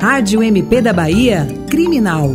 Rádio MP da Bahia, Criminal.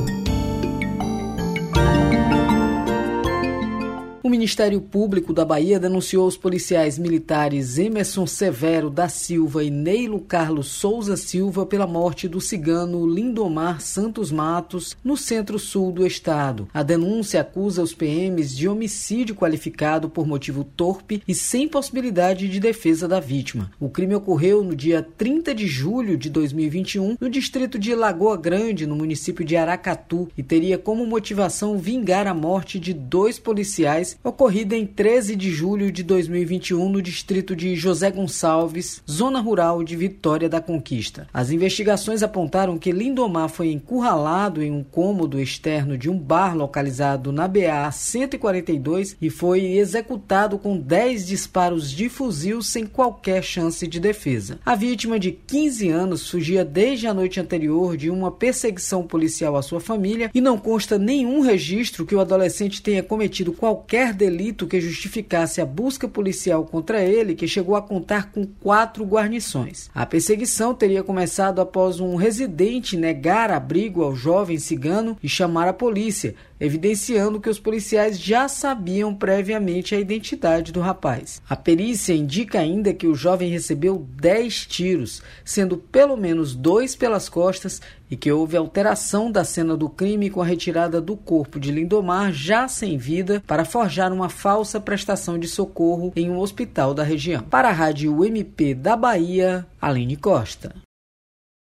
Ministério Público da Bahia denunciou os policiais militares Emerson Severo da Silva e Neilo Carlos Souza Silva pela morte do cigano Lindomar Santos Matos no centro-sul do estado. A denúncia acusa os PMs de homicídio qualificado por motivo torpe e sem possibilidade de defesa da vítima. O crime ocorreu no dia 30 de julho de 2021 no distrito de Lagoa Grande, no município de Aracatu, e teria como motivação vingar a morte de dois policiais ocorrida em 13 de julho de 2021 no distrito de José Gonçalves, zona rural de Vitória da Conquista. As investigações apontaram que Lindomar foi encurralado em um cômodo externo de um bar localizado na BA 142 e foi executado com 10 disparos de fuzil sem qualquer chance de defesa. A vítima de 15 anos fugia desde a noite anterior de uma perseguição policial à sua família e não consta nenhum registro que o adolescente tenha cometido qualquer delito que justificasse a busca policial contra ele, que chegou a contar com quatro guarnições. A perseguição teria começado após um residente negar abrigo ao jovem cigano e chamar a polícia, evidenciando que os policiais já sabiam previamente a identidade do rapaz. A perícia indica ainda que o jovem recebeu 10 tiros, sendo pelo menos dois pelas costas, e que houve alteração da cena do crime com a retirada do corpo de Lindomar já sem vida para forjar uma falsa prestação de socorro em um hospital da região. Para a Rádio MP da Bahia, Aline Costa.